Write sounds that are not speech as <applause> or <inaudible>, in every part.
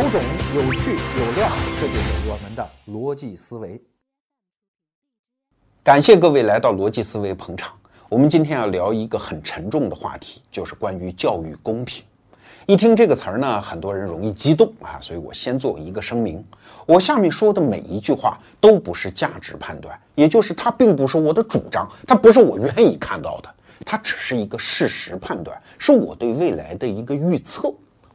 有种、有趣、有料，这就是我们的逻辑思维。感谢各位来到逻辑思维捧场。我们今天要聊一个很沉重的话题，就是关于教育公平。一听这个词儿呢，很多人容易激动啊，所以我先做一个声明：我下面说的每一句话都不是价值判断，也就是它并不是我的主张，它不是我愿意看到的，它只是一个事实判断，是我对未来的一个预测。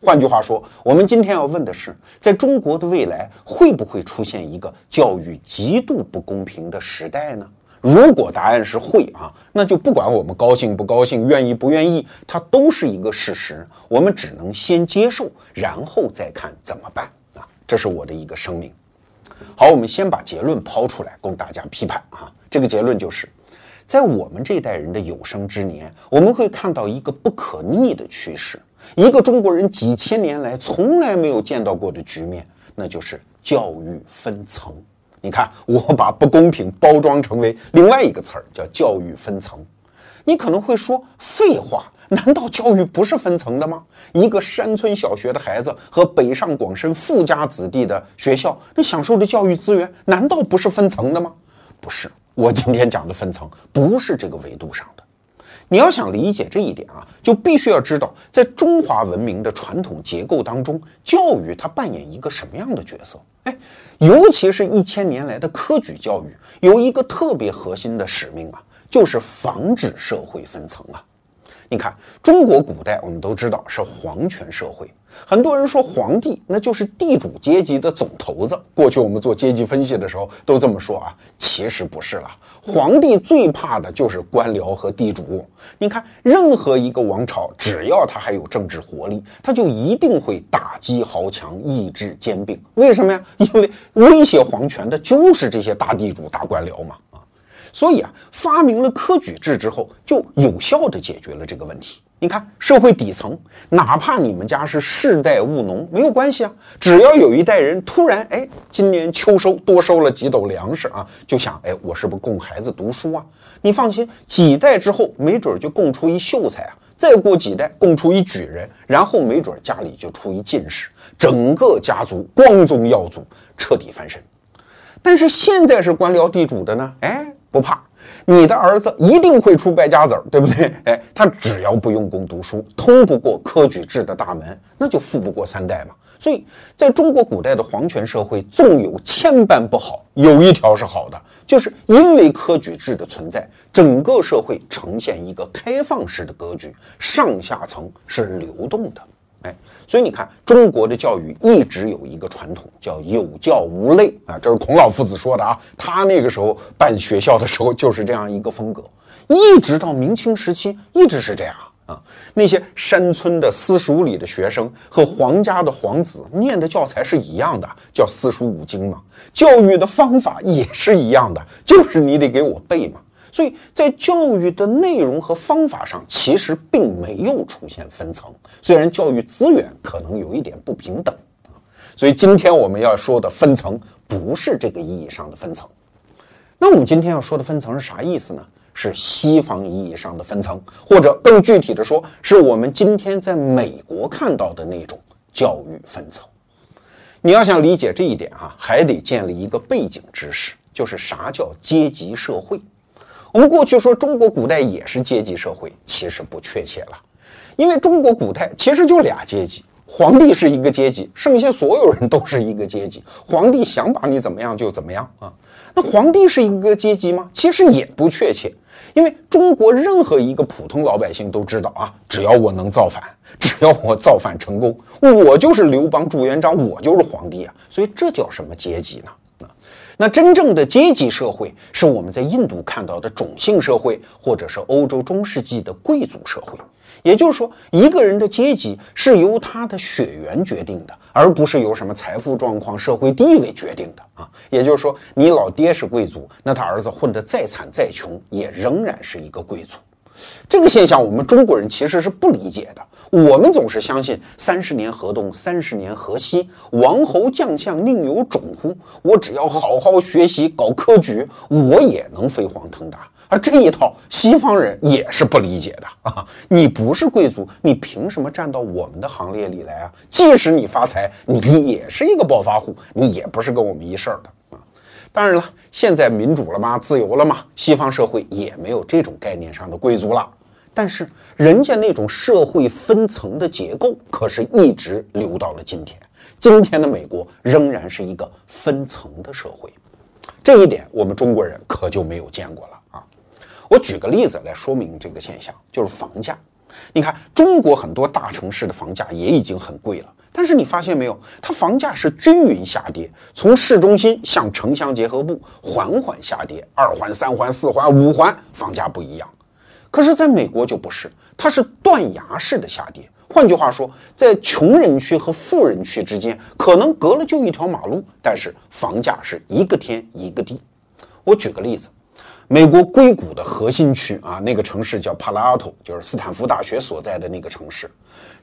换句话说，我们今天要问的是，在中国的未来会不会出现一个教育极度不公平的时代呢？如果答案是会啊，那就不管我们高兴不高兴、愿意不愿意，它都是一个事实。我们只能先接受，然后再看怎么办啊。这是我的一个声明。好，我们先把结论抛出来，供大家批判啊。这个结论就是，在我们这代人的有生之年，我们会看到一个不可逆的趋势。一个中国人几千年来从来没有见到过的局面，那就是教育分层。你看，我把不公平包装成为另外一个词儿，叫教育分层。你可能会说，废话，难道教育不是分层的吗？一个山村小学的孩子和北上广深富家子弟的学校，那享受的教育资源难道不是分层的吗？不是，我今天讲的分层不是这个维度上的。你要想理解这一点啊，就必须要知道，在中华文明的传统结构当中，教育它扮演一个什么样的角色？哎，尤其是一千年来的科举教育，有一个特别核心的使命啊，就是防止社会分层啊。你看，中国古代我们都知道是皇权社会。很多人说皇帝那就是地主阶级的总头子。过去我们做阶级分析的时候都这么说啊，其实不是了。皇帝最怕的就是官僚和地主。你看，任何一个王朝，只要他还有政治活力，他就一定会打击豪强，抑制兼并。为什么呀？因为威胁皇权的就是这些大地主、大官僚嘛。所以啊，发明了科举制之后，就有效地解决了这个问题。你看，社会底层，哪怕你们家是世代务农，没有关系啊。只要有一代人突然，哎，今年秋收多收了几斗粮食啊，就想，哎，我是不是供孩子读书啊？你放心，几代之后，没准就供出一秀才啊。再过几代，供出一举人，然后没准家里就出一进士，整个家族光宗耀祖，彻底翻身。但是现在是官僚地主的呢，哎，不怕。你的儿子一定会出败家子儿，对不对？<laughs> 哎，他只要不用功读书，通不过科举制的大门，那就富不过三代嘛。所以，在中国古代的皇权社会，纵有千般不好，有一条是好的，就是因为科举制的存在，整个社会呈现一个开放式的格局，上下层是流动的。哎，所以你看，中国的教育一直有一个传统，叫有教无类啊，这是孔老夫子说的啊。他那个时候办学校的时候就是这样一个风格，一直到明清时期一直是这样啊。那些山村的私塾里的学生和皇家的皇子念的教材是一样的，叫四书五经嘛。教育的方法也是一样的，就是你得给我背嘛。所以在教育的内容和方法上，其实并没有出现分层。虽然教育资源可能有一点不平等啊，所以今天我们要说的分层不是这个意义上的分层。那我们今天要说的分层是啥意思呢？是西方意义上的分层，或者更具体的说，是我们今天在美国看到的那种教育分层。你要想理解这一点哈，还得建立一个背景知识，就是啥叫阶级社会。我们过去说中国古代也是阶级社会，其实不确切了，因为中国古代其实就俩阶级，皇帝是一个阶级，剩下所有人都是一个阶级，皇帝想把你怎么样就怎么样啊。那皇帝是一个阶级吗？其实也不确切，因为中国任何一个普通老百姓都知道啊，只要我能造反，只要我造反成功，我就是刘邦、朱元璋，我就是皇帝啊。所以这叫什么阶级呢？那真正的阶级社会是我们在印度看到的种姓社会，或者是欧洲中世纪的贵族社会。也就是说，一个人的阶级是由他的血缘决定的，而不是由什么财富状况、社会地位决定的啊。也就是说，你老爹是贵族，那他儿子混得再惨再穷，也仍然是一个贵族。这个现象，我们中国人其实是不理解的。我们总是相信“三十年河东，三十年河西”，王侯将相宁有种乎？我只要好好学习，搞科举，我也能飞黄腾达。而这一套西方人也是不理解的啊！你不是贵族，你凭什么站到我们的行列里来啊？即使你发财，你也是一个暴发户，你也不是跟我们一事儿的！当然了，现在民主了吗？自由了吗？西方社会也没有这种概念上的贵族了。但是人家那种社会分层的结构，可是一直留到了今天。今天的美国仍然是一个分层的社会，这一点我们中国人可就没有见过了啊。我举个例子来说明这个现象，就是房价。你看，中国很多大城市的房价也已经很贵了，但是你发现没有，它房价是均匀下跌，从市中心向城乡结合部缓缓下跌，二环、三环、四环、五环房价不一样。可是，在美国就不是，它是断崖式的下跌。换句话说，在穷人区和富人区之间，可能隔了就一条马路，但是房价是一个天一个地。我举个例子。美国硅谷的核心区啊，那个城市叫帕拉阿托，就是斯坦福大学所在的那个城市。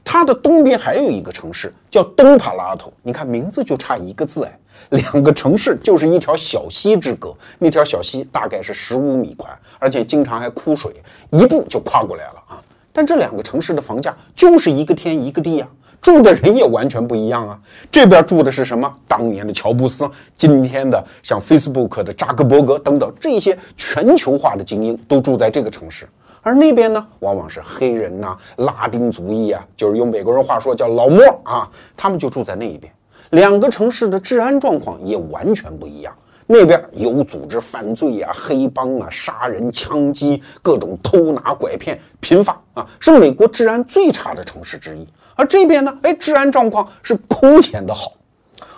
它的东边还有一个城市叫东帕拉阿托，你看名字就差一个字哎，两个城市就是一条小溪之隔。那条小溪大概是十五米宽，而且经常还枯水，一步就跨过来了啊。但这两个城市的房价就是一个天一个地呀。住的人也完全不一样啊！这边住的是什么？当年的乔布斯，今天的像 Facebook 的扎克伯格等等这些全球化的精英都住在这个城市，而那边呢，往往是黑人呐、拉丁族裔啊，就是用美国人话说叫老莫啊，他们就住在那一边。两个城市的治安状况也完全不一样，那边有组织犯罪啊、黑帮啊、杀人、枪击、各种偷拿拐骗频发啊，是美国治安最差的城市之一。而这边呢，哎，治安状况是空前的好。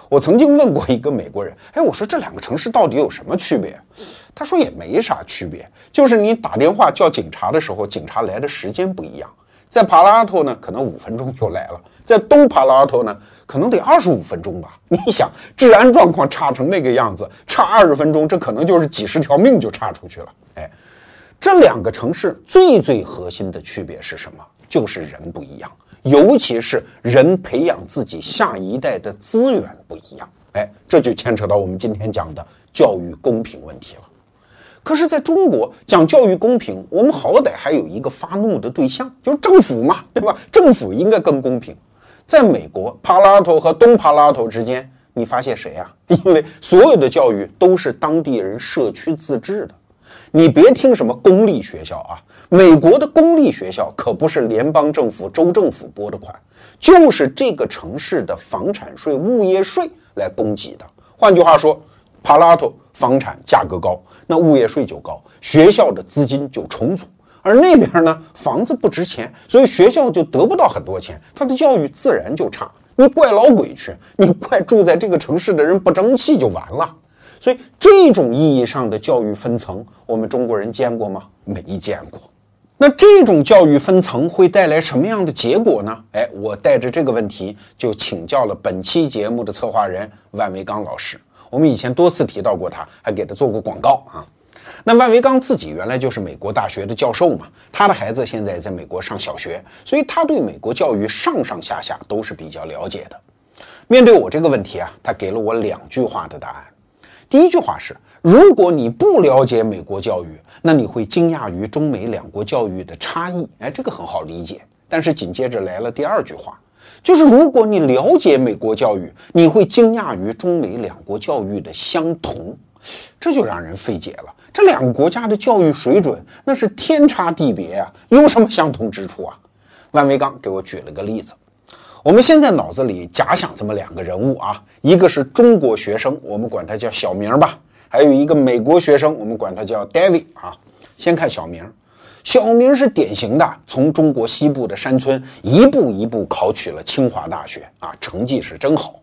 我曾经问过一个美国人，哎，我说这两个城市到底有什么区别？他说也没啥区别，就是你打电话叫警察的时候，警察来的时间不一样。在帕拉托呢，可能五分钟就来了；在东帕拉托呢，可能得二十五分钟吧。<laughs> 你想，治安状况差成那个样子，差二十分钟，这可能就是几十条命就差出去了。哎，这两个城市最最核心的区别是什么？就是人不一样。尤其是人培养自己下一代的资源不一样，哎，这就牵扯到我们今天讲的教育公平问题了。可是，在中国讲教育公平，我们好歹还有一个发怒的对象，就是政府嘛，对吧？政府应该更公平。在美国，帕拉托和东帕拉托之间，你发现谁呀？因为所有的教育都是当地人社区自治的。你别听什么公立学校啊，美国的公立学校可不是联邦政府、州政府拨的款，就是这个城市的房产税、物业税来供给的。换句话说，帕拉托房产价格高，那物业税就高，学校的资金就充足。而那边呢，房子不值钱，所以学校就得不到很多钱，他的教育自然就差。你怪老鬼去，你怪住在这个城市的人不争气就完了。所以，这种意义上的教育分层，我们中国人见过吗？没见过。那这种教育分层会带来什么样的结果呢？哎，我带着这个问题就请教了本期节目的策划人万维刚老师。我们以前多次提到过他，还给他做过广告啊。那万维刚自己原来就是美国大学的教授嘛，他的孩子现在在美国上小学，所以他对美国教育上上下下都是比较了解的。面对我这个问题啊，他给了我两句话的答案。第一句话是：如果你不了解美国教育，那你会惊讶于中美两国教育的差异。哎，这个很好理解。但是紧接着来了第二句话，就是如果你了解美国教育，你会惊讶于中美两国教育的相同。这就让人费解了。这两个国家的教育水准那是天差地别啊，有什么相同之处啊？万维刚给我举了个例子。我们现在脑子里假想这么两个人物啊，一个是中国学生，我们管他叫小明吧；还有一个美国学生，我们管他叫 David 啊。先看小明，小明是典型的从中国西部的山村一步一步考取了清华大学啊，成绩是真好。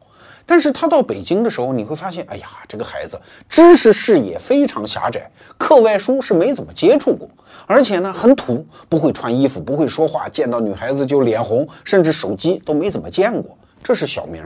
但是他到北京的时候，你会发现，哎呀，这个孩子知识视野非常狭窄，课外书是没怎么接触过，而且呢很土，不会穿衣服，不会说话，见到女孩子就脸红，甚至手机都没怎么见过。这是小明。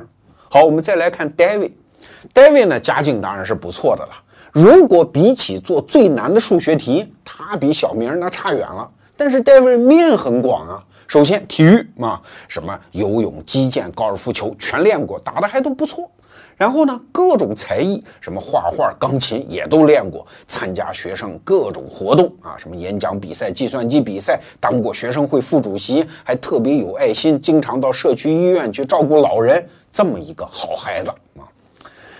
好，我们再来看 David，David 呢家境当然是不错的了。如果比起做最难的数学题，他比小明那差远了。但是 David 面很广啊。首先，体育嘛，什么游泳、击剑、高尔夫球全练过，打的还都不错。然后呢，各种才艺，什么画画、钢琴也都练过，参加学生各种活动啊，什么演讲比赛、计算机比赛，当过学生会副主席，还特别有爱心，经常到社区医院去照顾老人，这么一个好孩子。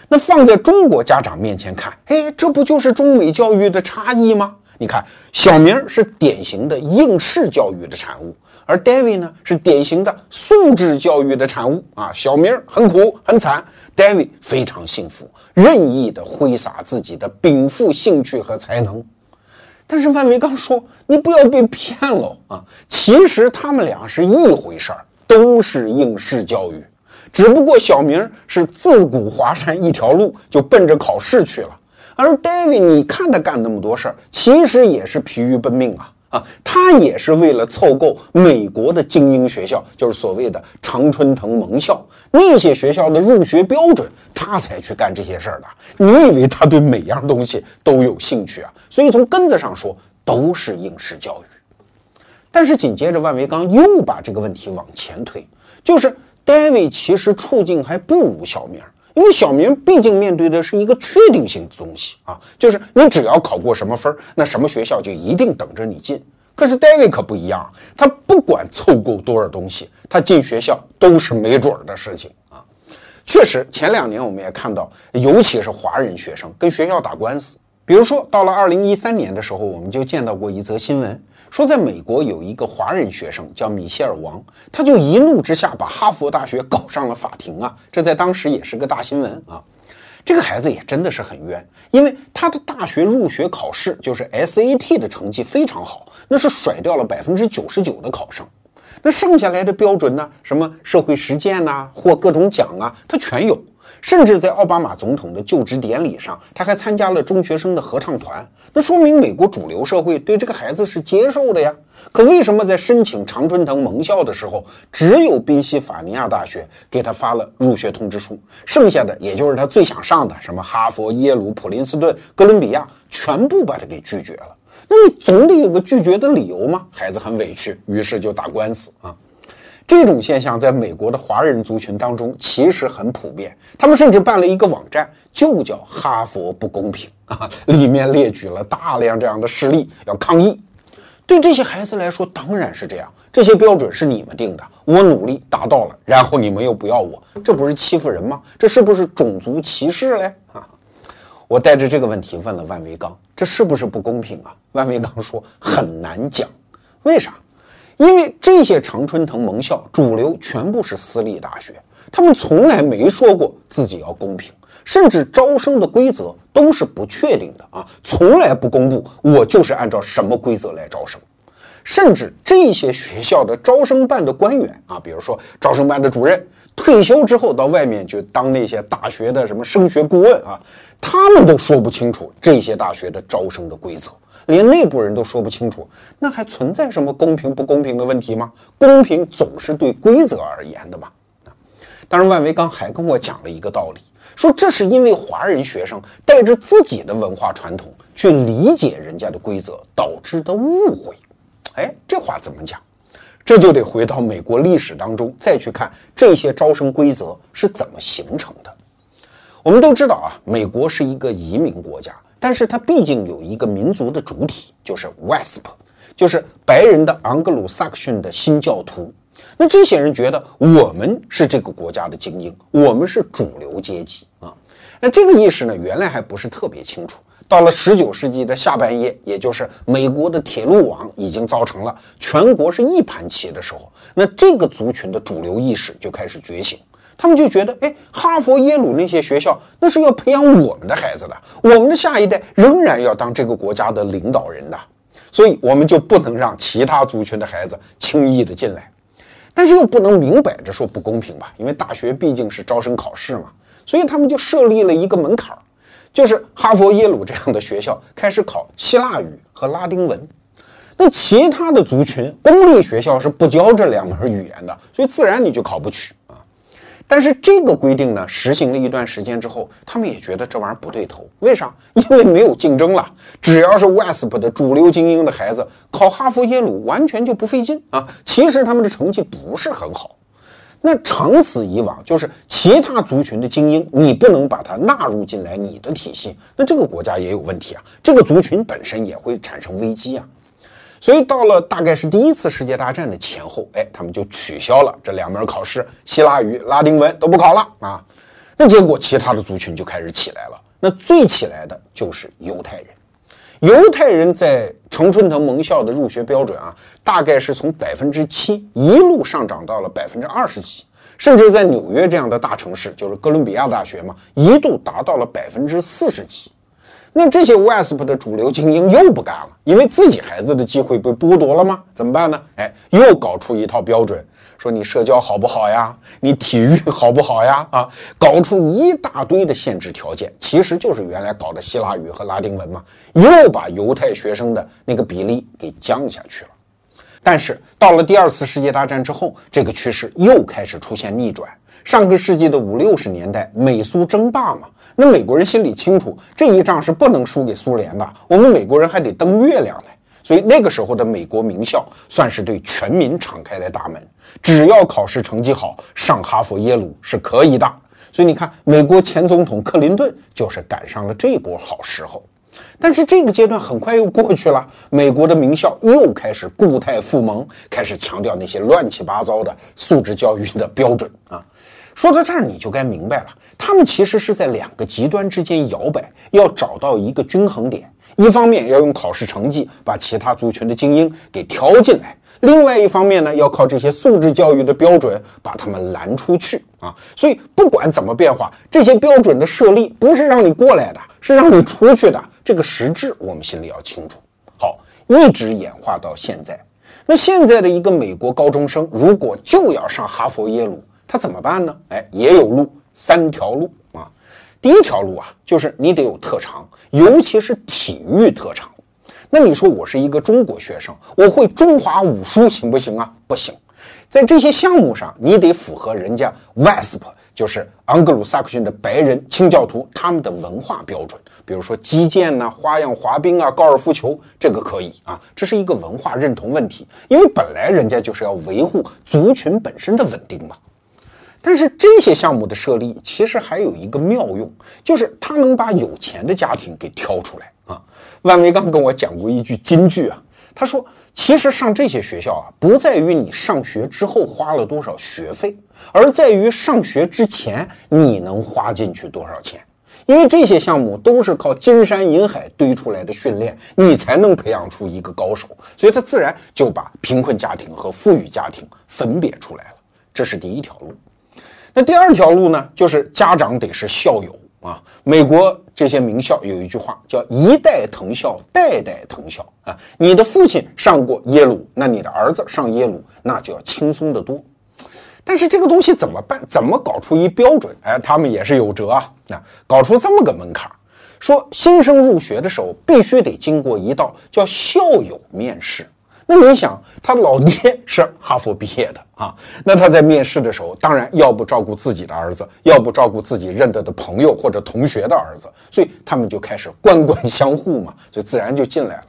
那放在中国家长面前看，哎，这不就是中美教育的差异吗？你看，小明是典型的应试教育的产物。而 David 呢，是典型的素质教育的产物啊。小明很苦很惨，David 非常幸福，任意的挥洒自己的禀赋兴趣和才能。但是万维刚说：“你不要被骗了啊！其实他们俩是一回事儿，都是应试教育，只不过小明是自古华山一条路，就奔着考试去了。而 David，你看他干那么多事儿，其实也是疲于奔命啊。”啊，他也是为了凑够美国的精英学校，就是所谓的常春藤盟校那些学校的入学标准，他才去干这些事儿的。你以为他对每样东西都有兴趣啊？所以从根子上说，都是应试教育。但是紧接着，万维刚又把这个问题往前推，就是 David 其实处境还不如小明。因为小明毕竟面对的是一个确定性的东西啊，就是你只要考过什么分那什么学校就一定等着你进。可是 David 可不一样，他不管凑够多少东西，他进学校都是没准儿的事情啊。确实，前两年我们也看到，尤其是华人学生跟学校打官司。比如说，到了二零一三年的时候，我们就见到过一则新闻。说，在美国有一个华人学生叫米歇尔王，他就一怒之下把哈佛大学搞上了法庭啊！这在当时也是个大新闻啊。这个孩子也真的是很冤，因为他的大学入学考试就是 SAT 的成绩非常好，那是甩掉了百分之九十九的考生。那剩下来的标准呢？什么社会实践呐，获各种奖啊，他全有。甚至在奥巴马总统的就职典礼上，他还参加了中学生的合唱团。那说明美国主流社会对这个孩子是接受的呀。可为什么在申请常春藤盟校的时候，只有宾夕法尼亚大学给他发了入学通知书，剩下的也就是他最想上的什么哈佛、耶鲁、普林斯顿、哥伦比亚，全部把他给拒绝了？那你总得有个拒绝的理由吗？孩子很委屈，于是就打官司啊。这种现象在美国的华人族群当中其实很普遍，他们甚至办了一个网站，就叫“哈佛不公平”啊，里面列举了大量这样的事例要抗议。对这些孩子来说，当然是这样，这些标准是你们定的，我努力达到了，然后你们又不要我，这不是欺负人吗？这是不是种族歧视嘞？啊！我带着这个问题问了万维刚，这是不是不公平啊？万维刚说很难讲，为啥？因为这些常春藤盟校主流全部是私立大学，他们从来没说过自己要公平，甚至招生的规则都是不确定的啊，从来不公布我就是按照什么规则来招生，甚至这些学校的招生办的官员啊，比如说招生办的主任退休之后到外面去当那些大学的什么升学顾问啊，他们都说不清楚这些大学的招生的规则。连内部人都说不清楚，那还存在什么公平不公平的问题吗？公平总是对规则而言的嘛。啊，当然，万维刚还跟我讲了一个道理，说这是因为华人学生带着自己的文化传统去理解人家的规则导致的误会。哎，这话怎么讲？这就得回到美国历史当中再去看这些招生规则是怎么形成的。我们都知道啊，美国是一个移民国家。但是它毕竟有一个民族的主体，就是 WASP，就是白人的昂格鲁萨克逊的新教徒。那这些人觉得我们是这个国家的精英，我们是主流阶级啊。那这个意识呢，原来还不是特别清楚。到了十九世纪的下半叶，也就是美国的铁路网已经造成了，全国是一盘棋的时候，那这个族群的主流意识就开始觉醒。他们就觉得，哎，哈佛、耶鲁那些学校，那是要培养我们的孩子的，我们的下一代仍然要当这个国家的领导人的，所以我们就不能让其他族群的孩子轻易的进来，但是又不能明摆着说不公平吧？因为大学毕竟是招生考试嘛，所以他们就设立了一个门槛，就是哈佛、耶鲁这样的学校开始考希腊语和拉丁文，那其他的族群公立学校是不教这两门语言的，所以自然你就考不取。但是这个规定呢，实行了一段时间之后，他们也觉得这玩意儿不对头。为啥？因为没有竞争了。只要是 WASP 的主流精英的孩子考哈佛、耶鲁，完全就不费劲啊。其实他们的成绩不是很好。那长此以往，就是其他族群的精英，你不能把它纳入进来你的体系，那这个国家也有问题啊，这个族群本身也会产生危机啊。所以到了大概是第一次世界大战的前后，哎，他们就取消了这两门考试，希腊语、拉丁文都不考了啊。那结果其他的族群就开始起来了，那最起来的就是犹太人。犹太人在常春藤盟校的入学标准啊，大概是从百分之七一路上涨到了百分之二十几，甚至在纽约这样的大城市，就是哥伦比亚大学嘛，一度达到了百分之四十几。那这些 WASP 的主流精英又不干了，因为自己孩子的机会被剥夺了吗？怎么办呢？哎，又搞出一套标准，说你社交好不好呀？你体育好不好呀？啊，搞出一大堆的限制条件，其实就是原来搞的希腊语和拉丁文嘛，又把犹太学生的那个比例给降下去了。但是到了第二次世界大战之后，这个趋势又开始出现逆转。上个世纪的五六十年代，美苏争霸嘛。那美国人心里清楚，这一仗是不能输给苏联的。我们美国人还得登月亮呢，所以那个时候的美国名校算是对全民敞开了大门，只要考试成绩好，上哈佛、耶鲁是可以的。所以你看，美国前总统克林顿就是赶上了这波好时候。但是这个阶段很快又过去了，美国的名校又开始固态复萌，开始强调那些乱七八糟的素质教育的标准啊。说到这儿，你就该明白了，他们其实是在两个极端之间摇摆，要找到一个均衡点。一方面要用考试成绩把其他族群的精英给挑进来，另外一方面呢，要靠这些素质教育的标准把他们拦出去啊。所以不管怎么变化，这些标准的设立不是让你过来的，是让你出去的。这个实质我们心里要清楚。好，一直演化到现在，那现在的一个美国高中生，如果就要上哈佛、耶鲁。他怎么办呢？哎，也有路，三条路啊。第一条路啊，就是你得有特长，尤其是体育特长。那你说我是一个中国学生，我会中华武术行不行啊？不行，在这些项目上，你得符合人家 WASP，就是盎格鲁撒克逊的白人清教徒他们的文化标准。比如说击剑呐、花样滑冰啊、高尔夫球，这个可以啊，这是一个文化认同问题，因为本来人家就是要维护族群本身的稳定嘛。但是这些项目的设立其实还有一个妙用，就是它能把有钱的家庭给挑出来啊。万维刚跟我讲过一句金句啊，他说：“其实上这些学校啊，不在于你上学之后花了多少学费，而在于上学之前你能花进去多少钱。因为这些项目都是靠金山银海堆出来的训练，你才能培养出一个高手。所以他自然就把贫困家庭和富裕家庭分别出来了。这是第一条路。”那第二条路呢，就是家长得是校友啊。美国这些名校有一句话叫“一代藤校，代代藤校”啊。你的父亲上过耶鲁，那你的儿子上耶鲁，那就要轻松得多。但是这个东西怎么办？怎么搞出一标准？哎，他们也是有辙啊。那搞出这么个门槛，说新生入学的时候必须得经过一道叫校友面试。那你想，他老爹 <laughs> 是哈佛毕业的啊，那他在面试的时候，当然要不照顾自己的儿子，要不照顾自己认得的朋友或者同学的儿子，所以他们就开始官官相护嘛，就自然就进来了。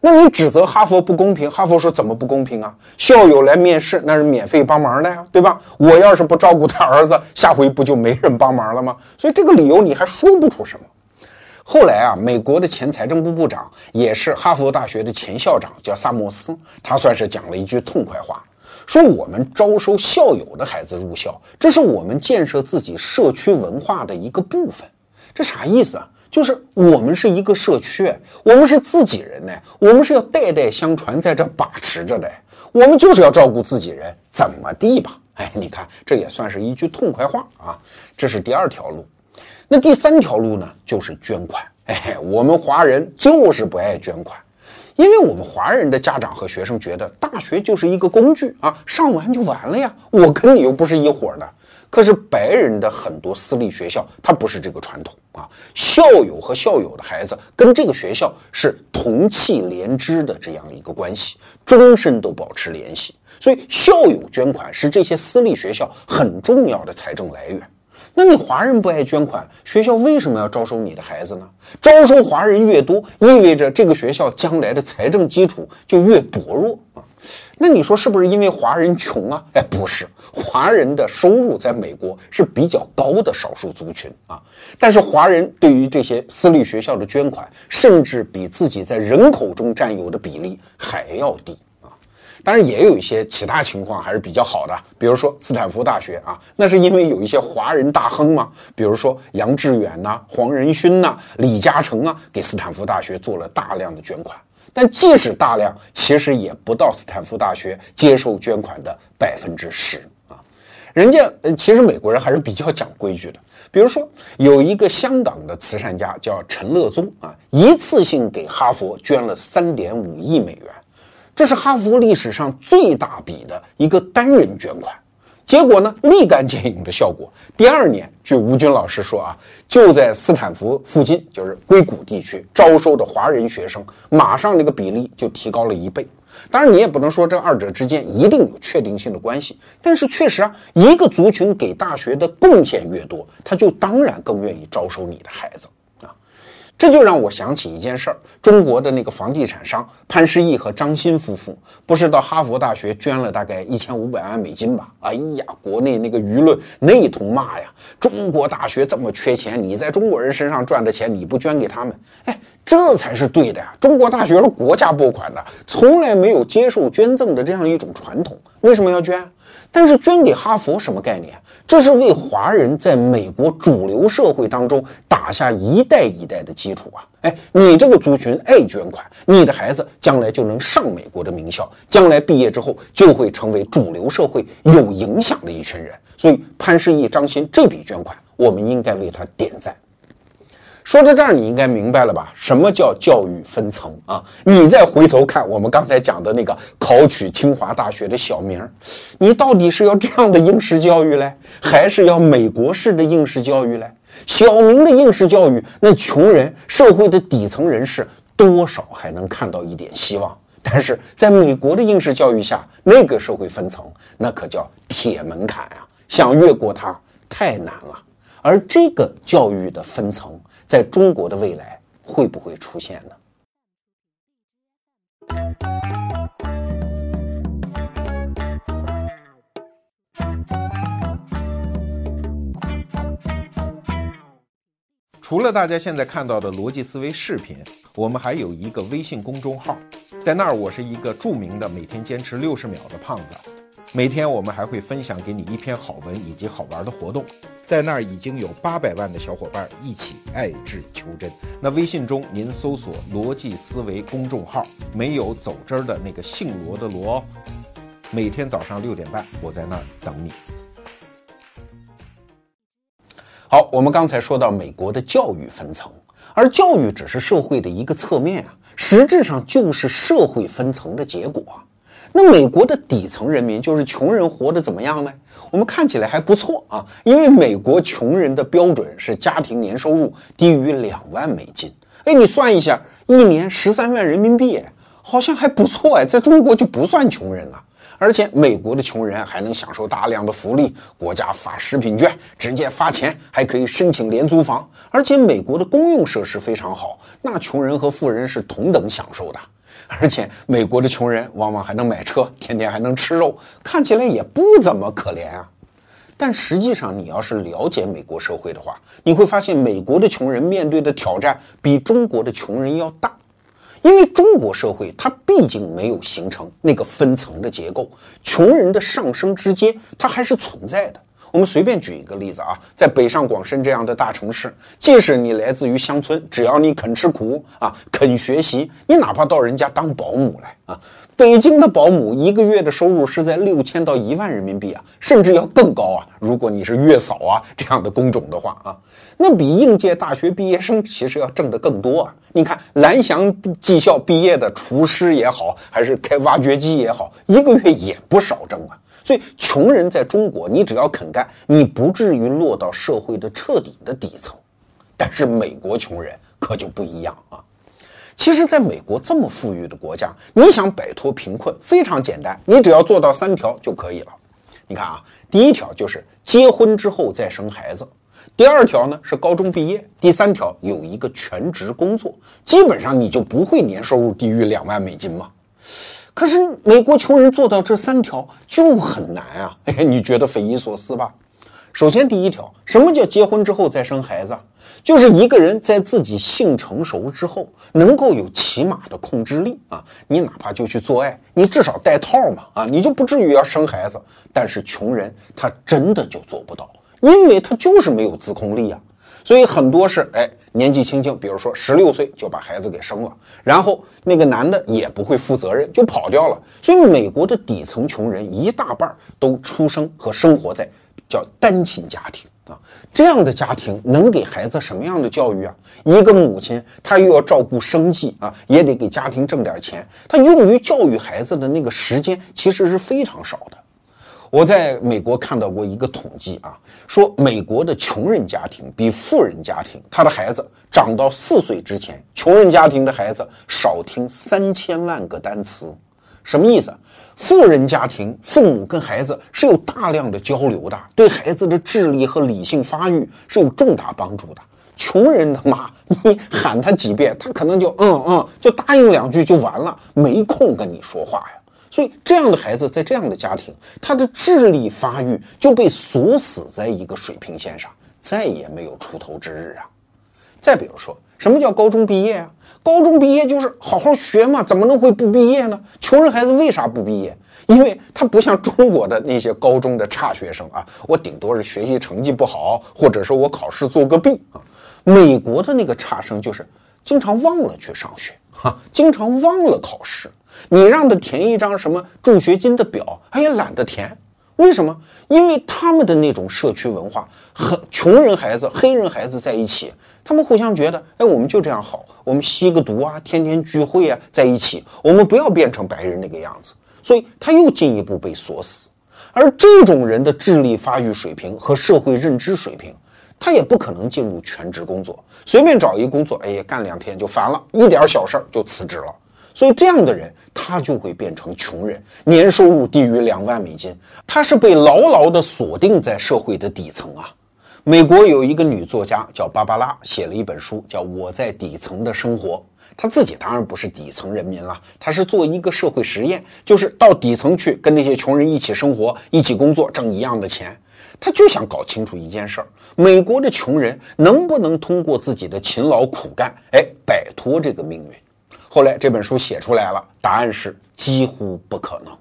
那你指责哈佛不公平，哈佛说怎么不公平啊？校友来面试那是免费帮忙的呀，对吧？我要是不照顾他儿子，下回不就没人帮忙了吗？所以这个理由你还说不出什么。后来啊，美国的前财政部部长也是哈佛大学的前校长，叫萨默斯，他算是讲了一句痛快话，说我们招收校友的孩子入校，这是我们建设自己社区文化的一个部分。这啥意思啊？就是我们是一个社区，我们是自己人呢，我们是要代代相传在这把持着的，我们就是要照顾自己人，怎么地吧？哎，你看，这也算是一句痛快话啊。这是第二条路。那第三条路呢，就是捐款。哎，我们华人就是不爱捐款，因为我们华人的家长和学生觉得大学就是一个工具啊，上完就完了呀，我跟你又不是一伙的。可是白人的很多私立学校，它不是这个传统啊，校友和校友的孩子跟这个学校是同气连枝的这样一个关系，终身都保持联系。所以校友捐款是这些私立学校很重要的财政来源。那你华人不爱捐款，学校为什么要招收你的孩子呢？招收华人越多，意味着这个学校将来的财政基础就越薄弱啊。那你说是不是因为华人穷啊？哎，不是，华人的收入在美国是比较高的少数族群啊。但是华人对于这些私立学校的捐款，甚至比自己在人口中占有的比例还要低。当然也有一些其他情况还是比较好的，比如说斯坦福大学啊，那是因为有一些华人大亨嘛，比如说杨致远呐、黄仁勋呐、李嘉诚啊，给斯坦福大学做了大量的捐款。但即使大量，其实也不到斯坦福大学接受捐款的百分之十啊。人家呃，其实美国人还是比较讲规矩的。比如说，有一个香港的慈善家叫陈乐宗啊，一次性给哈佛捐了三点五亿美元，这是哈佛历史上最大笔的一个单人捐款。结果呢，立竿见影的效果。第二年，据吴军老师说啊，就在斯坦福附近，就是硅谷地区招收的华人学生，马上那个比例就提高了一倍。当然，你也不能说这二者之间一定有确定性的关系，但是确实啊，一个族群给大学的贡献越多，他就当然更愿意招收你的孩子。这就让我想起一件事儿：中国的那个房地产商潘石屹和张欣夫妇，不是到哈佛大学捐了大概一千五百万美金吧？哎呀，国内那个舆论那一通骂呀！中国大学这么缺钱，你在中国人身上赚的钱你不捐给他们？哎，这才是对的呀！中国大学是国家拨款的，从来没有接受捐赠的这样一种传统，为什么要捐？但是捐给哈佛什么概念？这是为华人在美国主流社会当中打下一代一代的基础啊！哎，你这个族群爱捐款，你的孩子将来就能上美国的名校，将来毕业之后就会成为主流社会有影响的一群人。所以潘石屹、张欣这笔捐款，我们应该为他点赞。说到这儿，你应该明白了吧？什么叫教育分层啊？你再回头看我们刚才讲的那个考取清华大学的小明，你到底是要这样的应试教育嘞，还是要美国式的应试教育嘞？小明的应试教育，那穷人、社会的底层人士多少还能看到一点希望，但是在美国的应试教育下，那个社会分层，那可叫铁门槛啊，想越过它太难了。而这个教育的分层。在中国的未来会不会出现呢？除了大家现在看到的逻辑思维视频，我们还有一个微信公众号，在那儿我是一个著名的每天坚持六十秒的胖子，每天我们还会分享给你一篇好文以及好玩的活动。在那儿已经有八百万的小伙伴一起爱智求真。那微信中您搜索“逻辑思维”公众号，没有走之儿的那个姓罗的罗。每天早上六点半，我在那儿等你。好，我们刚才说到美国的教育分层，而教育只是社会的一个侧面啊，实质上就是社会分层的结果。那美国的底层人民，就是穷人，活得怎么样呢？我们看起来还不错啊，因为美国穷人的标准是家庭年收入低于两万美金。哎，你算一下，一年十三万人民币，好像还不错哎，在中国就不算穷人了。而且美国的穷人还能享受大量的福利，国家发食品券，直接发钱，还可以申请廉租房。而且美国的公用设施非常好，那穷人和富人是同等享受的。而且美国的穷人往往还能买车，天天还能吃肉，看起来也不怎么可怜啊。但实际上，你要是了解美国社会的话，你会发现美国的穷人面对的挑战比中国的穷人要大，因为中国社会它毕竟没有形成那个分层的结构，穷人的上升之阶它还是存在的。我们随便举一个例子啊，在北上广深这样的大城市，即使你来自于乡村，只要你肯吃苦啊，肯学习，你哪怕到人家当保姆来啊，北京的保姆一个月的收入是在六千到一万人民币啊，甚至要更高啊。如果你是月嫂啊这样的工种的话啊，那比应届大学毕业生其实要挣得更多啊。你看蓝翔技校毕业的厨师也好，还是开挖掘机也好，一个月也不少挣啊。所以，穷人在中国，你只要肯干，你不至于落到社会的彻底的底层。但是，美国穷人可就不一样啊！其实，在美国这么富裕的国家，你想摆脱贫困非常简单，你只要做到三条就可以了。你看啊，第一条就是结婚之后再生孩子；第二条呢是高中毕业；第三条有一个全职工作，基本上你就不会年收入低于两万美金嘛。可是美国穷人做到这三条就很难啊！<laughs> 哎，你觉得匪夷所思吧？首先，第一条，什么叫结婚之后再生孩子？就是一个人在自己性成熟之后，能够有起码的控制力啊。你哪怕就去做爱，你至少带套嘛啊，你就不至于要生孩子。但是穷人他真的就做不到，因为他就是没有自控力啊。所以很多是哎年纪轻轻，比如说十六岁就把孩子给生了，然后那个男的也不会负责任就跑掉了。所以美国的底层穷人一大半都出生和生活在叫单亲家庭啊，这样的家庭能给孩子什么样的教育啊？一个母亲她又要照顾生计啊，也得给家庭挣点钱，她用于教育孩子的那个时间其实是非常少的。我在美国看到过一个统计啊，说美国的穷人家庭比富人家庭，他的孩子长到四岁之前，穷人家庭的孩子少听三千万个单词，什么意思？富人家庭父母跟孩子是有大量的交流的，对孩子的智力和理性发育是有重大帮助的。穷人的妈，你喊他几遍，他可能就嗯嗯，就答应两句就完了，没空跟你说话呀。所以，这样的孩子在这样的家庭，他的智力发育就被锁死在一个水平线上，再也没有出头之日啊！再比如说，什么叫高中毕业啊？高中毕业就是好好学嘛，怎么能会不毕业呢？穷人孩子为啥不毕业？因为他不像中国的那些高中的差学生啊，我顶多是学习成绩不好，或者说我考试做个弊啊。美国的那个差生就是经常忘了去上学，哈，经常忘了考试。你让他填一张什么助学金的表，他也懒得填。为什么？因为他们的那种社区文化和穷人孩子、黑人孩子在一起，他们互相觉得，哎，我们就这样好，我们吸个毒啊，天天聚会啊，在一起，我们不要变成白人那个样子。所以他又进一步被锁死。而这种人的智力发育水平和社会认知水平，他也不可能进入全职工作，随便找一个工作，哎呀，干两天就烦了，一点小事儿就辞职了。所以这样的人，他就会变成穷人，年收入低于两万美金，他是被牢牢地锁定在社会的底层啊。美国有一个女作家叫芭芭拉，写了一本书叫《我在底层的生活》。她自己当然不是底层人民了，她是做一个社会实验，就是到底层去跟那些穷人一起生活、一起工作，挣一样的钱。她就想搞清楚一件事儿：美国的穷人能不能通过自己的勤劳苦干，哎，摆脱这个命运？后来这本书写出来了，答案是几乎不可能。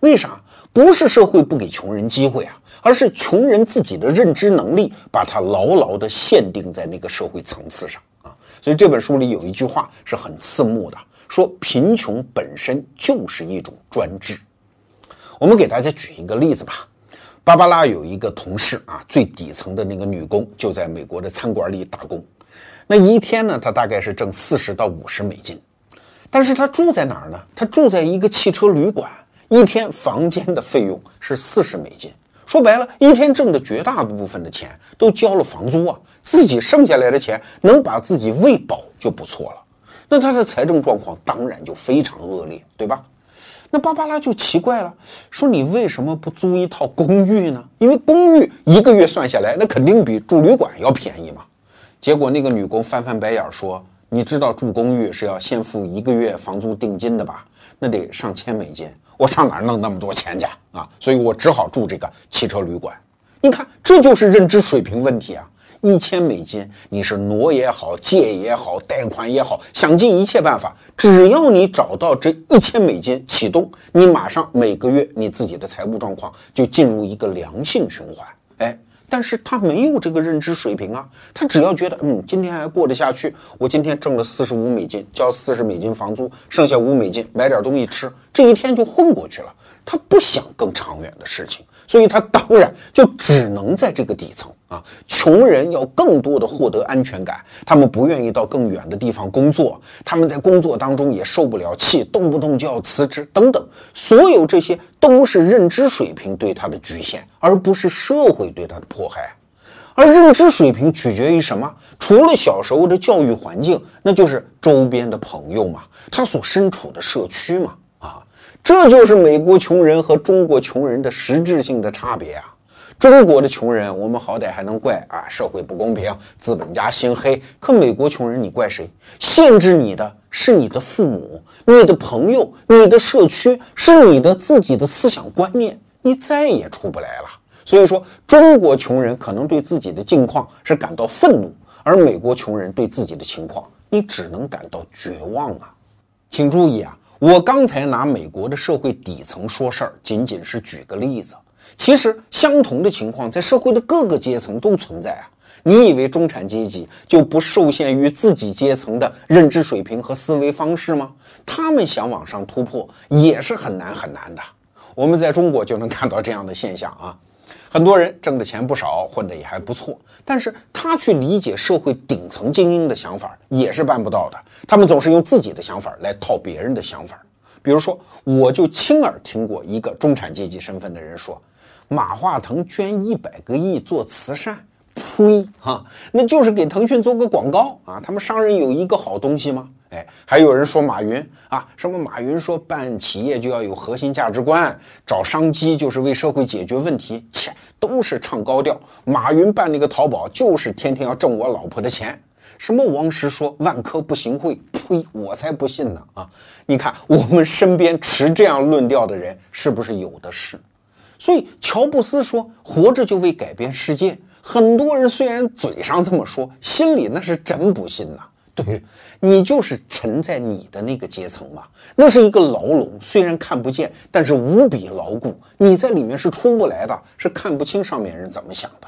为啥？不是社会不给穷人机会啊，而是穷人自己的认知能力把它牢牢地限定在那个社会层次上啊。所以这本书里有一句话是很刺目的，说贫穷本身就是一种专制。我们给大家举一个例子吧。芭芭拉有一个同事啊，最底层的那个女工就在美国的餐馆里打工，那一天呢，她大概是挣四十到五十美金。但是他住在哪儿呢？他住在一个汽车旅馆，一天房间的费用是四十美金。说白了，一天挣的绝大部分的钱都交了房租啊，自己剩下来的钱能把自己喂饱就不错了。那他的财政状况当然就非常恶劣，对吧？那芭芭拉就奇怪了，说你为什么不租一套公寓呢？因为公寓一个月算下来，那肯定比住旅馆要便宜嘛。结果那个女工翻翻白眼说。你知道住公寓是要先付一个月房租定金的吧？那得上千美金，我上哪弄那么多钱去啊？所以我只好住这个汽车旅馆。你看，这就是认知水平问题啊！一千美金，你是挪也好，借也好，贷款也好，想尽一切办法，只要你找到这一千美金启动，你马上每个月你自己的财务状况就进入一个良性循环。哎。但是他没有这个认知水平啊，他只要觉得，嗯，今天还过得下去，我今天挣了四十五美金，交四十美金房租，剩下五美金买点东西吃，这一天就混过去了。他不想更长远的事情，所以他当然就只能在这个底层啊。穷人要更多的获得安全感，他们不愿意到更远的地方工作，他们在工作当中也受不了气，动不动就要辞职等等。所有这些都是认知水平对他的局限，而不是社会对他的迫害。而认知水平取决于什么？除了小时候的教育环境，那就是周边的朋友嘛，他所身处的社区嘛。这就是美国穷人和中国穷人的实质性的差别啊！中国的穷人，我们好歹还能怪啊，社会不公平，资本家心黑。可美国穷人，你怪谁？限制你的是你的父母、你的朋友、你的社区，是你的自己的思想观念，你再也出不来了。所以说，中国穷人可能对自己的境况是感到愤怒，而美国穷人对自己的情况，你只能感到绝望啊！请注意啊，我刚才拿美国的社会底层说事儿，仅仅是举个例子。其实，相同的情况在社会的各个阶层都存在啊！你以为中产阶级就不受限于自己阶层的认知水平和思维方式吗？他们想往上突破也是很难很难的。我们在中国就能看到这样的现象啊！很多人挣的钱不少，混的也还不错，但是他去理解社会顶层精英的想法也是办不到的。他们总是用自己的想法来套别人的想法。比如说，我就亲耳听过一个中产阶级身份的人说。马化腾捐一百个亿做慈善，呸！哈，那就是给腾讯做个广告啊！他们商人有一个好东西吗？哎，还有人说马云啊，什么马云说办企业就要有核心价值观，找商机就是为社会解决问题，切，都是唱高调。马云办那个淘宝就是天天要挣我老婆的钱。什么王石说万科不行贿，呸！我才不信呢！啊，你看我们身边持这样论调的人是不是有的是？所以，乔布斯说：“活着就为改变世界。”很多人虽然嘴上这么说，心里那是真不信呐。对，你就是沉在你的那个阶层嘛，那是一个牢笼，虽然看不见，但是无比牢固。你在里面是出不来的，是看不清上面人怎么想的。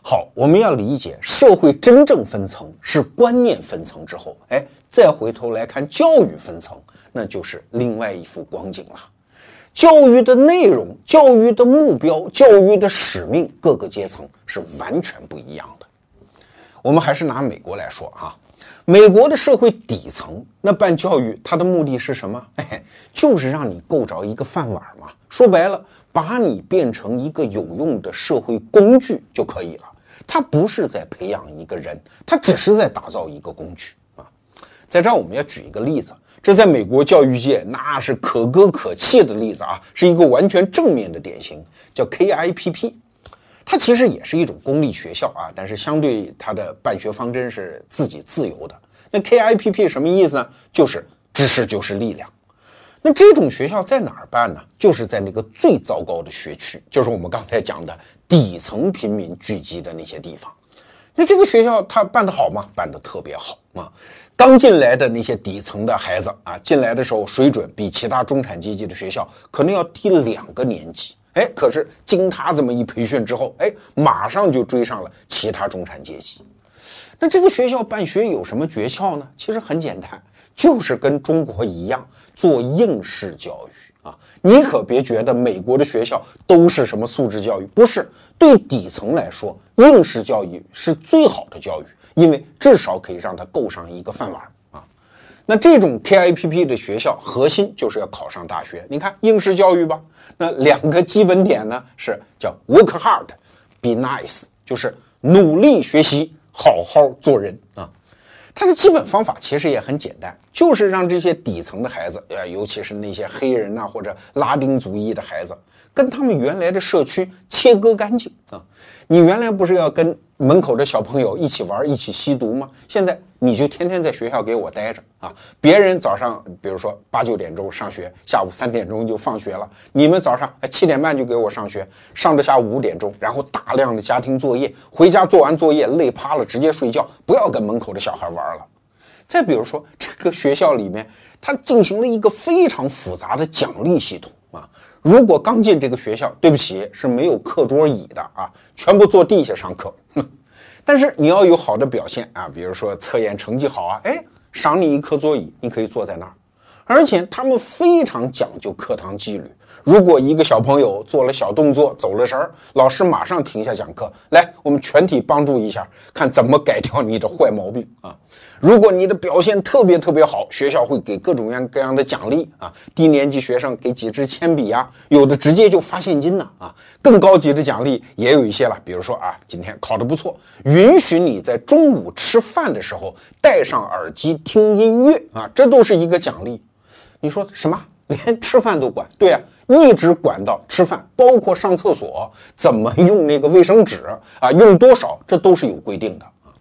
好，我们要理解社会真正分层是观念分层之后，哎，再回头来看教育分层，那就是另外一幅光景了。教育的内容、教育的目标、教育的使命，各个阶层是完全不一样的。我们还是拿美国来说哈，美国的社会底层那办教育，它的目的是什么？就是让你够着一个饭碗嘛。说白了，把你变成一个有用的社会工具就可以了。它不是在培养一个人，它只是在打造一个工具啊。在这儿，我们要举一个例子。这在美国教育界那是可歌可泣的例子啊，是一个完全正面的典型，叫 KIPP。它其实也是一种公立学校啊，但是相对它的办学方针是自己自由的。那 KIPP 什么意思呢？就是知识就是力量。那这种学校在哪儿办呢？就是在那个最糟糕的学区，就是我们刚才讲的底层平民聚集的那些地方。那这个学校它办得好吗？办得特别好啊。刚进来的那些底层的孩子啊，进来的时候水准比其他中产阶级的学校可能要低两个年级。哎，可是经他这么一培训之后，哎，马上就追上了其他中产阶级。那这个学校办学有什么诀窍呢？其实很简单，就是跟中国一样做应试教育啊。你可别觉得美国的学校都是什么素质教育，不是。对底层来说，应试教育是最好的教育。因为至少可以让他够上一个饭碗啊，那这种 KIPP 的学校核心就是要考上大学。你看应试教育吧，那两个基本点呢是叫 work hard，be nice，就是努力学习，好好做人啊。它的基本方法其实也很简单，就是让这些底层的孩子，呃，尤其是那些黑人呐或者拉丁族裔的孩子，跟他们原来的社区切割干净啊。你原来不是要跟门口的小朋友一起玩、一起吸毒吗？现在你就天天在学校给我待着啊！别人早上比如说八九点钟上学，下午三点钟就放学了，你们早上七点半就给我上学，上到下午五点钟，然后大量的家庭作业，回家做完作业累趴了直接睡觉，不要跟门口的小孩玩了。再比如说这个学校里面，它进行了一个非常复杂的奖励系统。如果刚进这个学校，对不起，是没有课桌椅的啊，全部坐地下上课。<laughs> 但是你要有好的表现啊，比如说测验成绩好啊，哎，赏你一课桌椅，你可以坐在那儿。而且他们非常讲究课堂纪律。如果一个小朋友做了小动作走了神儿，老师马上停下讲课，来，我们全体帮助一下，看怎么改掉你的坏毛病啊！如果你的表现特别特别好，学校会给各种各样各样的奖励啊，低年级学生给几支铅笔啊，有的直接就发现金呢啊！更高级的奖励也有一些了，比如说啊，今天考得不错，允许你在中午吃饭的时候戴上耳机听音乐啊，这都是一个奖励。你说什么？连吃饭都管。对呀，一直管到吃饭，包括上厕所怎么用那个卫生纸啊，用多少，这都是有规定的啊。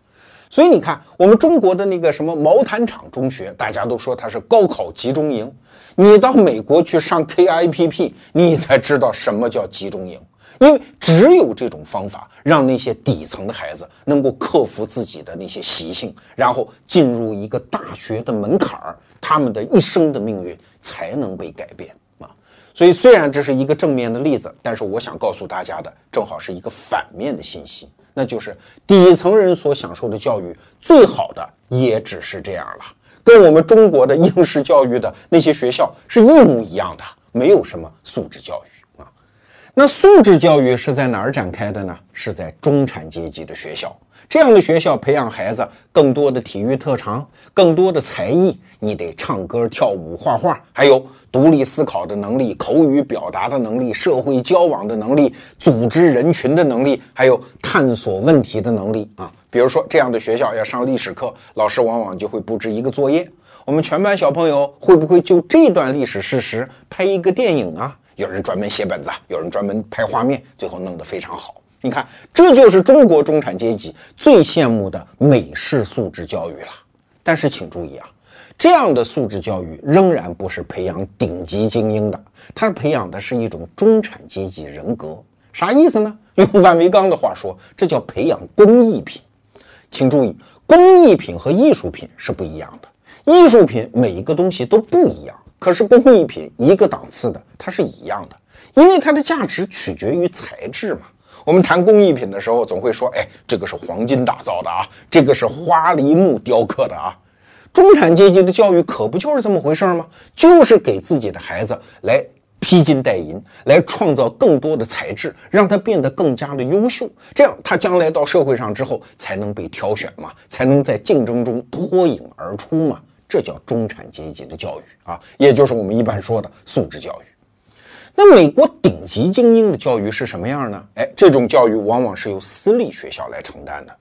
所以你看，我们中国的那个什么毛坦厂中学，大家都说它是高考集中营。你到美国去上 KIPP，你才知道什么叫集中营。因为只有这种方法，让那些底层的孩子能够克服自己的那些习性，然后进入一个大学的门槛儿，他们的一生的命运才能被改变！所以，虽然这是一个正面的例子，但是我想告诉大家的，正好是一个反面的信息，那就是底层人所享受的教育，最好的也只是这样了，跟我们中国的应试教育的那些学校是一模一样的，没有什么素质教育。那素质教育是在哪儿展开的呢？是在中产阶级的学校。这样的学校培养孩子更多的体育特长，更多的才艺。你得唱歌、跳舞、画画，还有独立思考的能力、口语表达的能力、社会交往的能力、组织人群的能力，还有探索问题的能力啊。比如说，这样的学校要上历史课，老师往往就会布置一个作业：我们全班小朋友会不会就这段历史事实拍一个电影啊？有人专门写本子，有人专门拍画面，最后弄得非常好。你看，这就是中国中产阶级最羡慕的美式素质教育了。但是请注意啊，这样的素质教育仍然不是培养顶级精英的，它培养的是一种中产阶级人格。啥意思呢？<laughs> 用万维钢的话说，这叫培养工艺品。请注意，工艺品和艺术品是不一样的。艺术品每一个东西都不一样。可是工艺品一个档次的，它是一样的，因为它的价值取决于材质嘛。我们谈工艺品的时候，总会说，哎，这个是黄金打造的啊，这个是花梨木雕刻的啊。中产阶级的教育可不就是这么回事吗？就是给自己的孩子来披金戴银，来创造更多的材质，让他变得更加的优秀，这样他将来到社会上之后才能被挑选嘛，才能在竞争中脱颖而出嘛。这叫中产阶级的教育啊，也就是我们一般说的素质教育。那美国顶级精英的教育是什么样呢？哎，这种教育往往是由私立学校来承担的。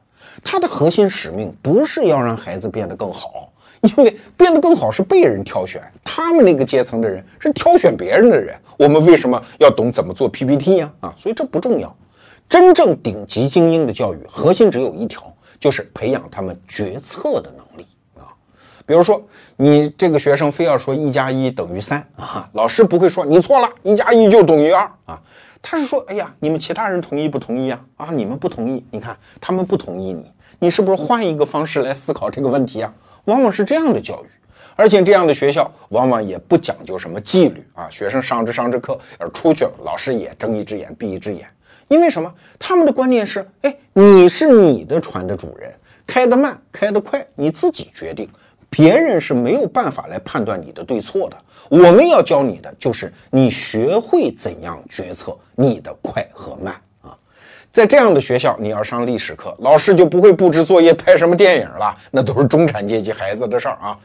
它的核心使命不是要让孩子变得更好，因为变得更好是被人挑选，他们那个阶层的人是挑选别人的人。我们为什么要懂怎么做 PPT 呀？啊，所以这不重要。真正顶级精英的教育核心只有一条，就是培养他们决策的能力。比如说，你这个学生非要说一加一等于三啊，老师不会说你错了，一加一就等于二啊，他是说，哎呀，你们其他人同意不同意啊？啊，你们不同意，你看他们不同意你，你是不是换一个方式来思考这个问题啊？往往是这样的教育，而且这样的学校往往也不讲究什么纪律啊，学生上着上着课要出去了，老师也睁一只眼闭一只眼，因为什么？他们的观念是，哎，你是你的船的主人，开得慢开得快你自己决定。别人是没有办法来判断你的对错的。我们要教你的就是你学会怎样决策，你的快和慢啊。在这样的学校，你要上历史课，老师就不会布置作业、拍什么电影了，那都是中产阶级孩子的事儿啊。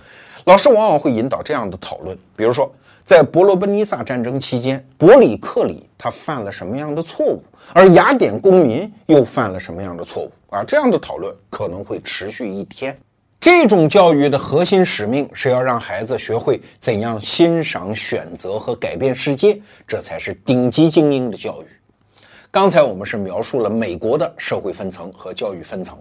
老师往往会引导这样的讨论，比如说在伯罗奔尼撒战争期间，伯里克里他犯了什么样的错误，而雅典公民又犯了什么样的错误啊？这样的讨论可能会持续一天。这种教育的核心使命是要让孩子学会怎样欣赏、选择和改变世界，这才是顶级精英的教育。刚才我们是描述了美国的社会分层和教育分层，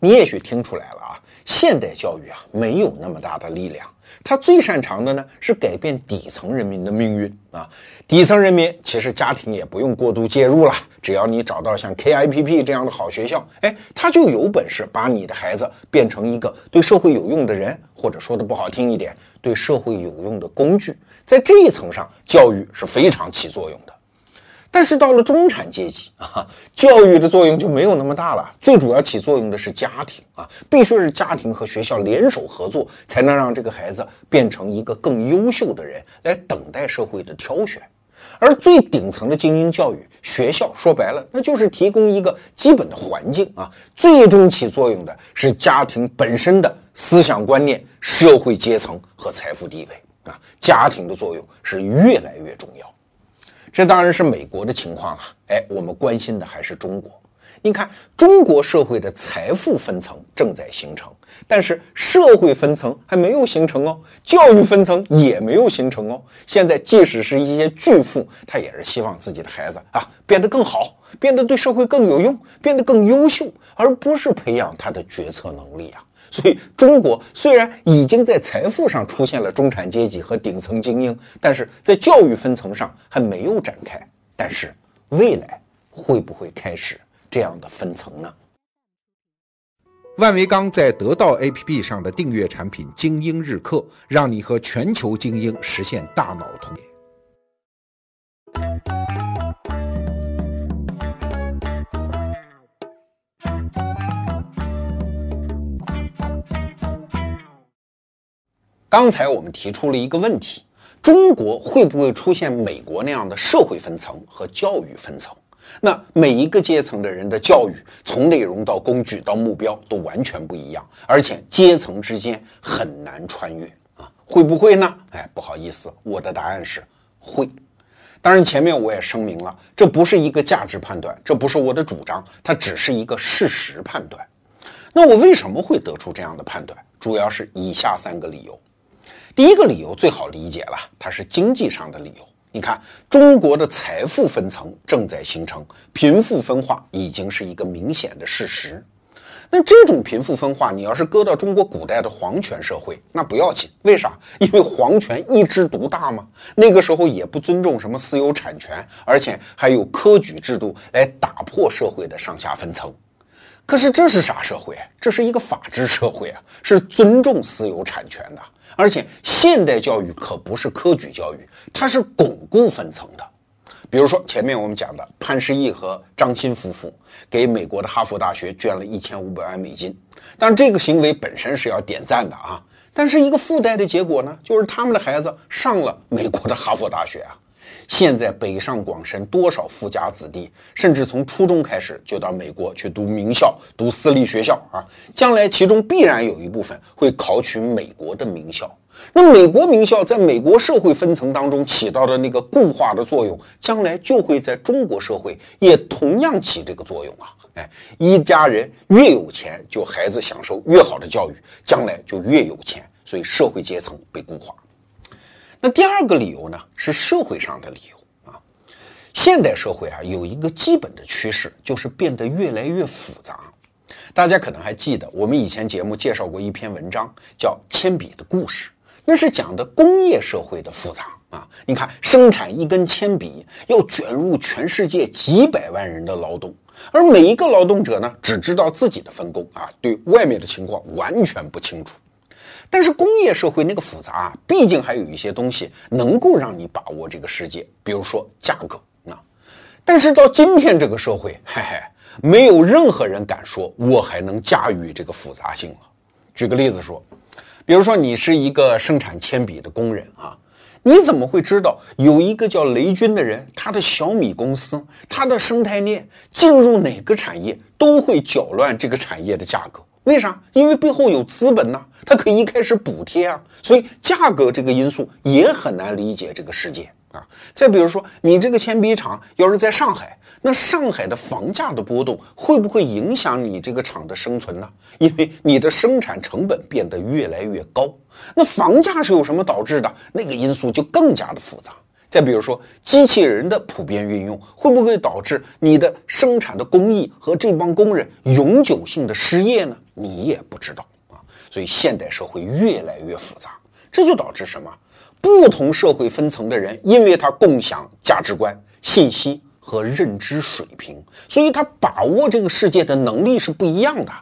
你也许听出来了啊，现代教育啊没有那么大的力量。他最擅长的呢是改变底层人民的命运啊！底层人民其实家庭也不用过度介入了，只要你找到像 KIPP 这样的好学校，哎，他就有本事把你的孩子变成一个对社会有用的人，或者说的不好听一点，对社会有用的工具。在这一层上，教育是非常起作用的。但是到了中产阶级啊，教育的作用就没有那么大了。最主要起作用的是家庭啊，必须是家庭和学校联手合作，才能让这个孩子变成一个更优秀的人，来等待社会的挑选。而最顶层的精英教育，学校说白了，那就是提供一个基本的环境啊。最终起作用的是家庭本身的思想观念、社会阶层和财富地位啊。家庭的作用是越来越重要。这当然是美国的情况了，哎，我们关心的还是中国。你看，中国社会的财富分层正在形成，但是社会分层还没有形成哦，教育分层也没有形成哦。现在，即使是一些巨富，他也是希望自己的孩子啊变得更好，变得对社会更有用，变得更优秀，而不是培养他的决策能力啊。所以，中国虽然已经在财富上出现了中产阶级和顶层精英，但是在教育分层上还没有展开。但是，未来会不会开始？这样的分层呢？万维钢在得到 APP 上的订阅产品《精英日课》，让你和全球精英实现大脑通刚才我们提出了一个问题：中国会不会出现美国那样的社会分层和教育分层？那每一个阶层的人的教育，从内容到工具到目标都完全不一样，而且阶层之间很难穿越啊，会不会呢？哎，不好意思，我的答案是会。当然，前面我也声明了，这不是一个价值判断，这不是我的主张，它只是一个事实判断。那我为什么会得出这样的判断？主要是以下三个理由。第一个理由最好理解了，它是经济上的理由。你看，中国的财富分层正在形成，贫富分化已经是一个明显的事实。那这种贫富分化，你要是搁到中国古代的皇权社会，那不要紧。为啥？因为皇权一枝独大嘛。那个时候也不尊重什么私有产权，而且还有科举制度来打破社会的上下分层。可是这是啥社会？这是一个法治社会啊，是尊重私有产权的。而且现代教育可不是科举教育，它是巩固分层的。比如说前面我们讲的潘石屹和张欣夫妇给美国的哈佛大学捐了一千五百万美金，当然这个行为本身是要点赞的啊。但是一个附带的结果呢，就是他们的孩子上了美国的哈佛大学啊。现在北上广深多少富家子弟，甚至从初中开始就到美国去读名校、读私立学校啊！将来其中必然有一部分会考取美国的名校。那美国名校在美国社会分层当中起到的那个固化的作用，将来就会在中国社会也同样起这个作用啊！哎，一家人越有钱，就孩子享受越好的教育，将来就越有钱，所以社会阶层被固化。那第二个理由呢，是社会上的理由啊。现代社会啊，有一个基本的趋势，就是变得越来越复杂。大家可能还记得，我们以前节目介绍过一篇文章，叫《铅笔的故事》，那是讲的工业社会的复杂啊。你看，生产一根铅笔要卷入全世界几百万人的劳动，而每一个劳动者呢，只知道自己的分工啊，对外面的情况完全不清楚。但是工业社会那个复杂啊，毕竟还有一些东西能够让你把握这个世界，比如说价格啊。但是到今天这个社会，<laughs> 嘿嘿，没有任何人敢说我还能驾驭这个复杂性了。举个例子说，比如说你是一个生产铅笔的工人啊，你怎么会知道有一个叫雷军的人，他的小米公司，他的生态链进入哪个产业都会搅乱这个产业的价格？为啥？因为背后有资本呐，它可以一开始补贴啊，所以价格这个因素也很难理解这个世界啊。再比如说，你这个铅笔厂要是在上海，那上海的房价的波动会不会影响你这个厂的生存呢？因为你的生产成本变得越来越高，那房价是由什么导致的？那个因素就更加的复杂。再比如说，机器人的普遍运用会不会导致你的生产的工艺和这帮工人永久性的失业呢？你也不知道啊。所以现代社会越来越复杂，这就导致什么？不同社会分层的人，因为他共享价值观、信息和认知水平，所以他把握这个世界的能力是不一样的。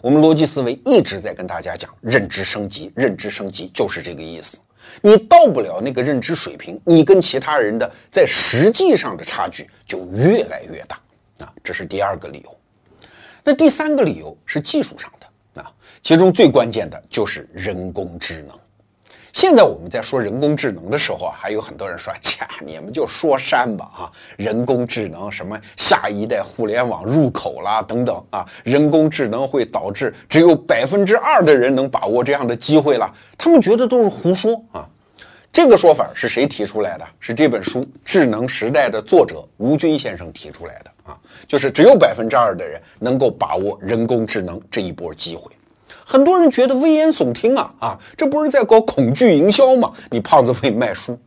我们逻辑思维一直在跟大家讲认知升级，认知升级就是这个意思。你到不了那个认知水平，你跟其他人的在实际上的差距就越来越大啊！这是第二个理由。那第三个理由是技术上的啊，其中最关键的就是人工智能。现在我们在说人工智能的时候啊，还有很多人说：“切，你们就说山吧啊！人工智能什么下一代互联网入口啦等等啊，人工智能会导致只有百分之二的人能把握这样的机会了。”他们觉得都是胡说啊！这个说法是谁提出来的？是这本书《智能时代》的作者吴军先生提出来的啊，就是只有百分之二的人能够把握人工智能这一波机会。很多人觉得危言耸听啊啊，这不是在搞恐惧营销吗？你胖子会卖书。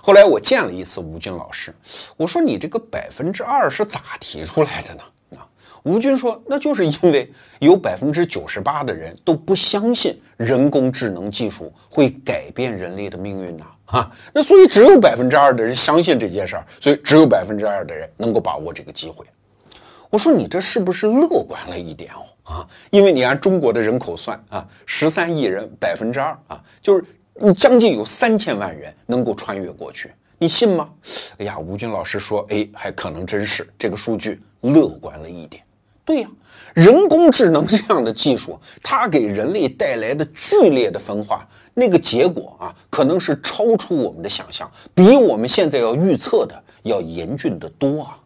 后来我见了一次吴军老师，我说你这个百分之二是咋提出来的呢？啊吴军说：“那就是因为有百分之九十八的人都不相信人工智能技术会改变人类的命运呐，啊，那所以只有百分之二的人相信这件事儿，所以只有百分之二的人能够把握这个机会。”我说：“你这是不是乐观了一点哦？啊，因为你按中国的人口算啊，十三亿人，百分之二啊，就是你将近有三千万人能够穿越过去，你信吗？”哎呀，吴军老师说：“哎，还可能真是这个数据乐观了一点。”对呀，人工智能这样的技术，它给人类带来的剧烈的分化，那个结果啊，可能是超出我们的想象，比我们现在要预测的要严峻的多啊！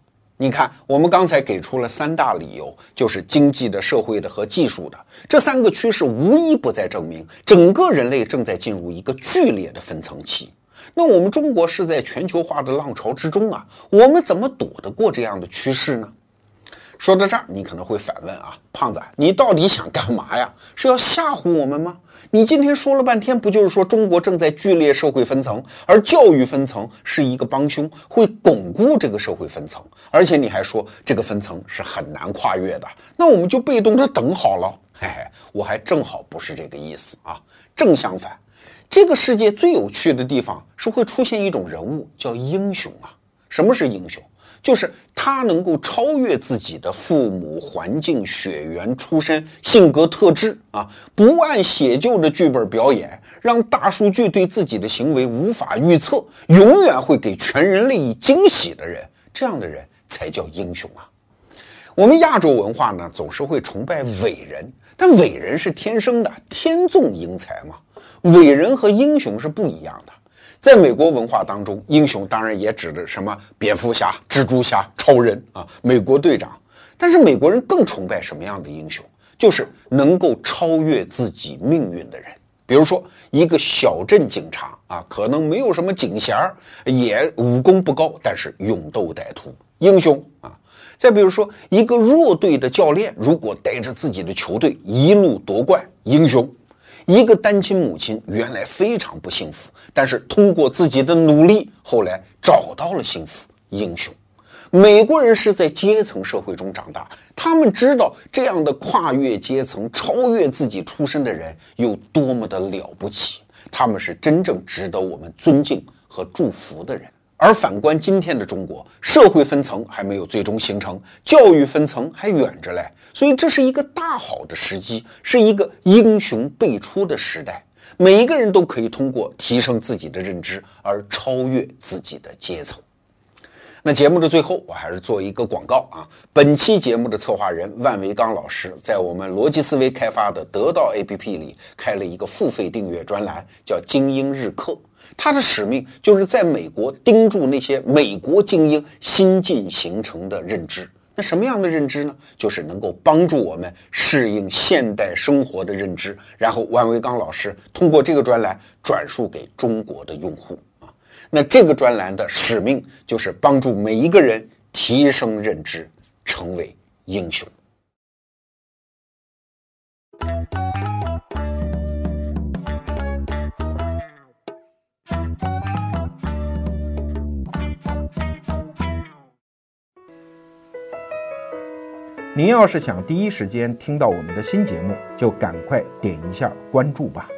你看，我们刚才给出了三大理由，就是经济的、社会的和技术的这三个趋势，无一不在证明整个人类正在进入一个剧烈的分层期。那我们中国是在全球化的浪潮之中啊，我们怎么躲得过这样的趋势呢？说到这儿，你可能会反问啊，胖子，你到底想干嘛呀？是要吓唬我们吗？你今天说了半天，不就是说中国正在剧烈社会分层，而教育分层是一个帮凶，会巩固这个社会分层，而且你还说这个分层是很难跨越的，那我们就被动的等好了。嘿嘿，我还正好不是这个意思啊，正相反，这个世界最有趣的地方是会出现一种人物叫英雄啊。什么是英雄？就是他能够超越自己的父母、环境、血缘、出身、性格特质啊，不按写就的剧本表演，让大数据对自己的行为无法预测，永远会给全人类以惊喜的人，这样的人才叫英雄啊！我们亚洲文化呢，总是会崇拜伟人，但伟人是天生的，天纵英才嘛，伟人和英雄是不一样的。在美国文化当中，英雄当然也指的什么蝙蝠侠、蜘蛛侠、超人啊，美国队长。但是美国人更崇拜什么样的英雄？就是能够超越自己命运的人。比如说，一个小镇警察啊，可能没有什么警衔儿，也武功不高，但是勇斗歹徒，英雄啊。再比如说，一个弱队的教练，如果带着自己的球队一路夺冠，英雄。一个单亲母亲原来非常不幸福，但是通过自己的努力，后来找到了幸福。英雄，美国人是在阶层社会中长大，他们知道这样的跨越阶层、超越自己出身的人有多么的了不起，他们是真正值得我们尊敬和祝福的人。而反观今天的中国，社会分层还没有最终形成，教育分层还远着嘞，所以这是一个大好的时机，是一个英雄辈出的时代。每一个人都可以通过提升自己的认知而超越自己的阶层。那节目的最后，我还是做一个广告啊！本期节目的策划人万维刚老师在我们逻辑思维开发的得到 APP 里开了一个付费订阅专栏，叫“精英日课”。他的使命就是在美国盯住那些美国精英新近形成的认知。那什么样的认知呢？就是能够帮助我们适应现代生活的认知。然后万维刚老师通过这个专栏转述给中国的用户啊。那这个专栏的使命就是帮助每一个人提升认知，成为英雄。您要是想第一时间听到我们的新节目，就赶快点一下关注吧。